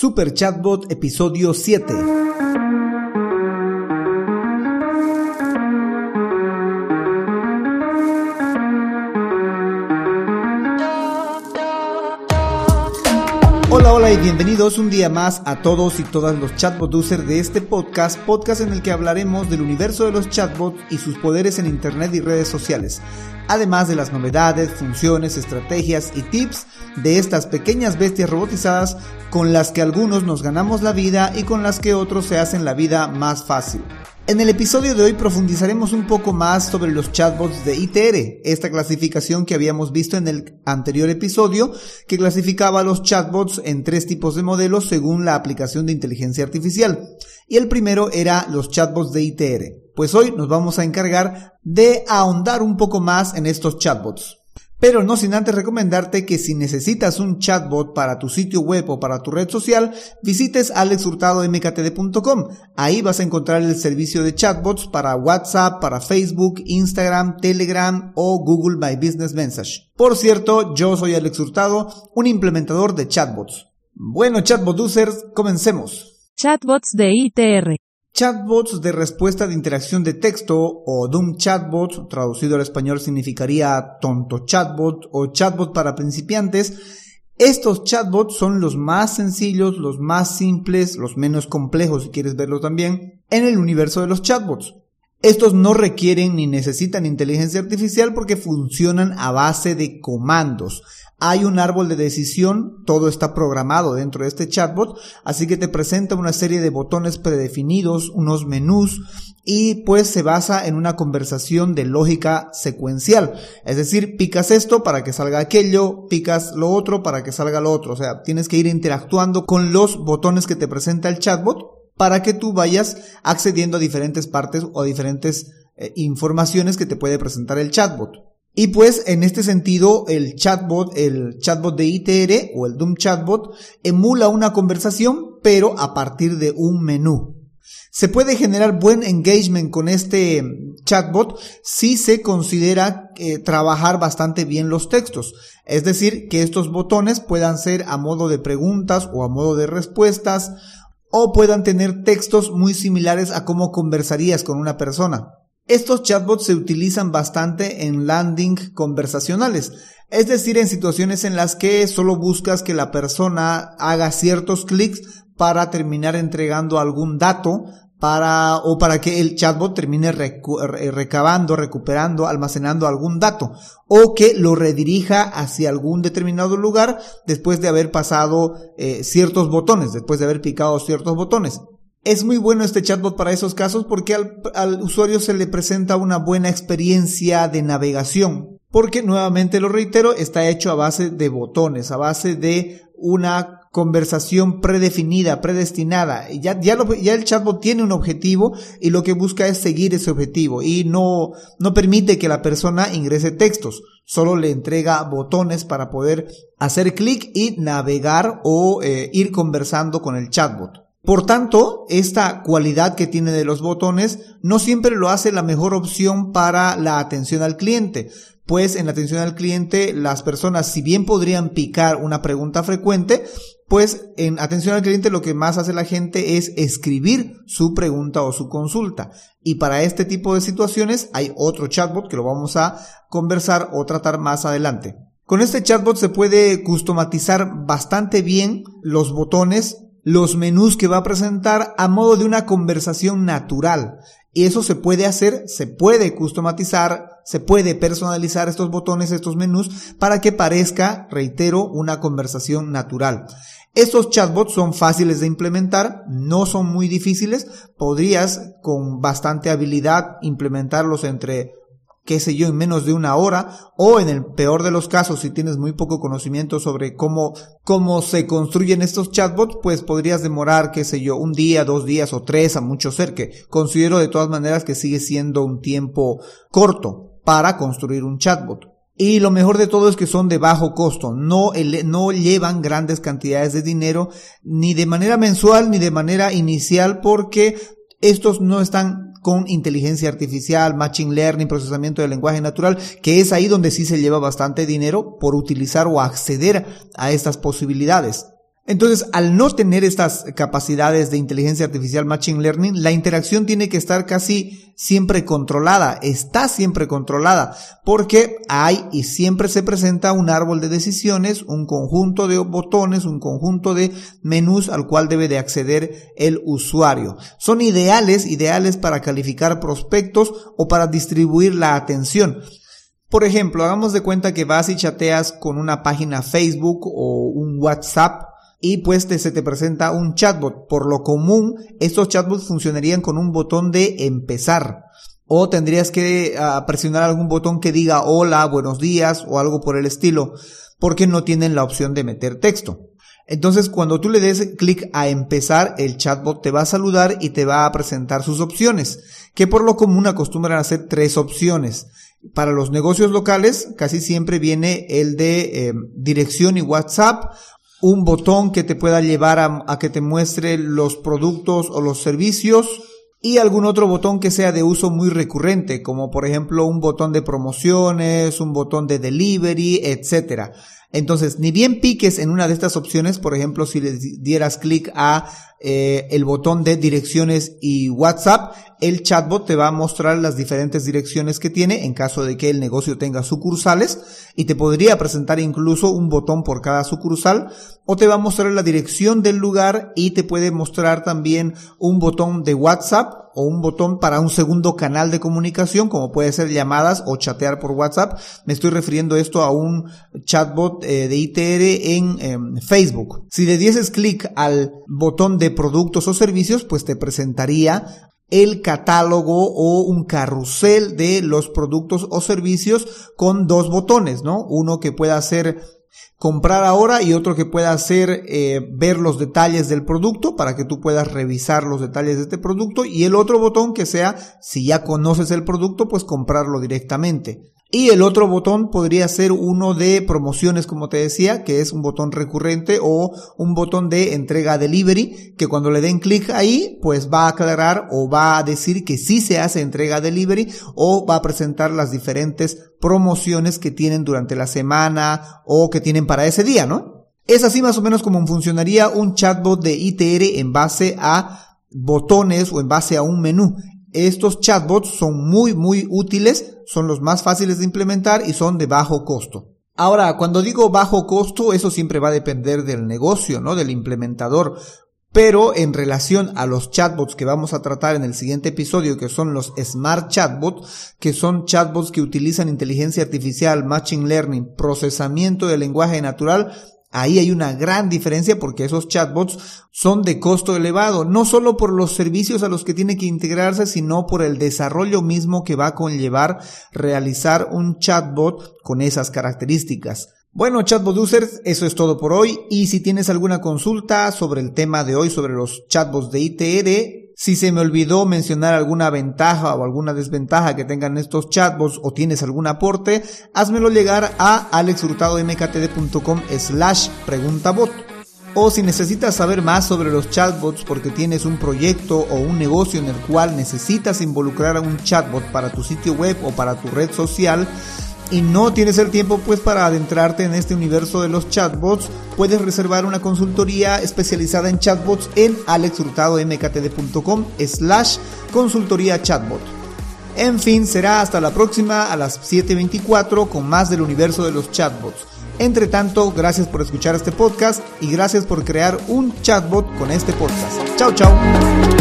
Super Chatbot episodio 7. Bienvenidos un día más a todos y todas los chatbot users de este podcast, podcast en el que hablaremos del universo de los chatbots y sus poderes en internet y redes sociales, además de las novedades, funciones, estrategias y tips de estas pequeñas bestias robotizadas con las que algunos nos ganamos la vida y con las que otros se hacen la vida más fácil. En el episodio de hoy profundizaremos un poco más sobre los chatbots de ITR, esta clasificación que habíamos visto en el anterior episodio, que clasificaba los chatbots en tres tipos de modelos según la aplicación de inteligencia artificial. Y el primero era los chatbots de ITR. Pues hoy nos vamos a encargar de ahondar un poco más en estos chatbots. Pero no sin antes recomendarte que si necesitas un chatbot para tu sitio web o para tu red social, visites alexhurtadomktd.com. Ahí vas a encontrar el servicio de chatbots para WhatsApp, para Facebook, Instagram, Telegram o Google My Business Message. Por cierto, yo soy Alex Hurtado, un implementador de chatbots. Bueno, chatbot users, comencemos. Chatbots de ITR. Chatbots de respuesta de interacción de texto o Doom Chatbot, traducido al español significaría tonto chatbot o chatbot para principiantes. Estos chatbots son los más sencillos, los más simples, los menos complejos si quieres verlo también, en el universo de los chatbots. Estos no requieren ni necesitan inteligencia artificial porque funcionan a base de comandos. Hay un árbol de decisión, todo está programado dentro de este chatbot, así que te presenta una serie de botones predefinidos, unos menús, y pues se basa en una conversación de lógica secuencial. Es decir, picas esto para que salga aquello, picas lo otro para que salga lo otro. O sea, tienes que ir interactuando con los botones que te presenta el chatbot para que tú vayas accediendo a diferentes partes o a diferentes eh, informaciones que te puede presentar el chatbot. Y pues en este sentido el chatbot, el chatbot de ITR o el Doom chatbot emula una conversación pero a partir de un menú. Se puede generar buen engagement con este chatbot si se considera eh, trabajar bastante bien los textos. Es decir, que estos botones puedan ser a modo de preguntas o a modo de respuestas o puedan tener textos muy similares a cómo conversarías con una persona. Estos chatbots se utilizan bastante en landing conversacionales, es decir, en situaciones en las que solo buscas que la persona haga ciertos clics para terminar entregando algún dato para o para que el chatbot termine recabando, recuperando, almacenando algún dato o que lo redirija hacia algún determinado lugar después de haber pasado eh, ciertos botones, después de haber picado ciertos botones. Es muy bueno este chatbot para esos casos porque al, al usuario se le presenta una buena experiencia de navegación. Porque nuevamente lo reitero, está hecho a base de botones, a base de una conversación predefinida, predestinada. Ya, ya, ya el chatbot tiene un objetivo y lo que busca es seguir ese objetivo y no, no permite que la persona ingrese textos. Solo le entrega botones para poder hacer clic y navegar o eh, ir conversando con el chatbot. Por tanto, esta cualidad que tiene de los botones no siempre lo hace la mejor opción para la atención al cliente, pues en la atención al cliente las personas si bien podrían picar una pregunta frecuente, pues en atención al cliente lo que más hace la gente es escribir su pregunta o su consulta. Y para este tipo de situaciones hay otro chatbot que lo vamos a conversar o tratar más adelante. Con este chatbot se puede customizar bastante bien los botones, los menús que va a presentar a modo de una conversación natural. Y eso se puede hacer, se puede customizar, se puede personalizar estos botones, estos menús, para que parezca, reitero, una conversación natural. Estos chatbots son fáciles de implementar, no son muy difíciles, podrías con bastante habilidad implementarlos entre qué sé yo, en menos de una hora, o en el peor de los casos, si tienes muy poco conocimiento sobre cómo, cómo se construyen estos chatbots, pues podrías demorar, qué sé yo, un día, dos días o tres a mucho ser, que considero de todas maneras que sigue siendo un tiempo corto para construir un chatbot. Y lo mejor de todo es que son de bajo costo, no, no llevan grandes cantidades de dinero, ni de manera mensual ni de manera inicial, porque estos no están con inteligencia artificial, machine learning, procesamiento del lenguaje natural, que es ahí donde sí se lleva bastante dinero por utilizar o acceder a estas posibilidades. Entonces, al no tener estas capacidades de inteligencia artificial Machine Learning, la interacción tiene que estar casi siempre controlada, está siempre controlada, porque hay y siempre se presenta un árbol de decisiones, un conjunto de botones, un conjunto de menús al cual debe de acceder el usuario. Son ideales, ideales para calificar prospectos o para distribuir la atención. Por ejemplo, hagamos de cuenta que vas y chateas con una página Facebook o un WhatsApp y pues se te presenta un chatbot. Por lo común, estos chatbots funcionarían con un botón de empezar. O tendrías que ah, presionar algún botón que diga hola, buenos días o algo por el estilo, porque no tienen la opción de meter texto. Entonces, cuando tú le des clic a empezar, el chatbot te va a saludar y te va a presentar sus opciones, que por lo común acostumbran a ser tres opciones. Para los negocios locales, casi siempre viene el de eh, dirección y WhatsApp un botón que te pueda llevar a, que te muestre los productos o los servicios y algún otro botón que sea de uso muy recurrente, como por ejemplo un botón de promociones, un botón de delivery, etcétera. Entonces, ni bien piques en una de estas opciones, por ejemplo, si le dieras clic a eh, el botón de direcciones y WhatsApp, el chatbot te va a mostrar las diferentes direcciones que tiene en caso de que el negocio tenga sucursales y te podría presentar incluso un botón por cada sucursal o te va a mostrar la dirección del lugar y te puede mostrar también un botón de WhatsApp o un botón para un segundo canal de comunicación, como puede ser llamadas o chatear por WhatsApp. Me estoy refiriendo esto a un chatbot eh, de ITR en em, Facebook. Si le dieses clic al botón de productos o servicios, pues te presentaría el catálogo o un carrusel de los productos o servicios con dos botones, ¿no? Uno que pueda ser comprar ahora y otro que pueda hacer eh, ver los detalles del producto para que tú puedas revisar los detalles de este producto y el otro botón que sea si ya conoces el producto pues comprarlo directamente. Y el otro botón podría ser uno de promociones, como te decía, que es un botón recurrente o un botón de entrega delivery, que cuando le den clic ahí, pues va a aclarar o va a decir que sí se hace entrega delivery o va a presentar las diferentes promociones que tienen durante la semana o que tienen para ese día, ¿no? Es así más o menos como funcionaría un chatbot de ITR en base a botones o en base a un menú. Estos chatbots son muy, muy útiles, son los más fáciles de implementar y son de bajo costo. Ahora, cuando digo bajo costo, eso siempre va a depender del negocio, ¿no? Del implementador. Pero en relación a los chatbots que vamos a tratar en el siguiente episodio, que son los Smart Chatbots, que son chatbots que utilizan inteligencia artificial, machine learning, procesamiento de lenguaje natural, Ahí hay una gran diferencia porque esos chatbots son de costo elevado, no solo por los servicios a los que tiene que integrarse, sino por el desarrollo mismo que va a conllevar realizar un chatbot con esas características. Bueno, chatbot users, eso es todo por hoy y si tienes alguna consulta sobre el tema de hoy, sobre los chatbots de ITR, si se me olvidó mencionar alguna ventaja o alguna desventaja que tengan estos chatbots o tienes algún aporte, házmelo llegar a alexhurtadomktd.com slash preguntabot. O si necesitas saber más sobre los chatbots porque tienes un proyecto o un negocio en el cual necesitas involucrar a un chatbot para tu sitio web o para tu red social, y no tienes el tiempo pues para adentrarte en este universo de los chatbots, puedes reservar una consultoría especializada en chatbots en alexhurtadomktd.com slash consultoría chatbot. En fin, será hasta la próxima a las 7.24 con más del universo de los chatbots. Entre tanto, gracias por escuchar este podcast y gracias por crear un chatbot con este podcast. Chao, chao.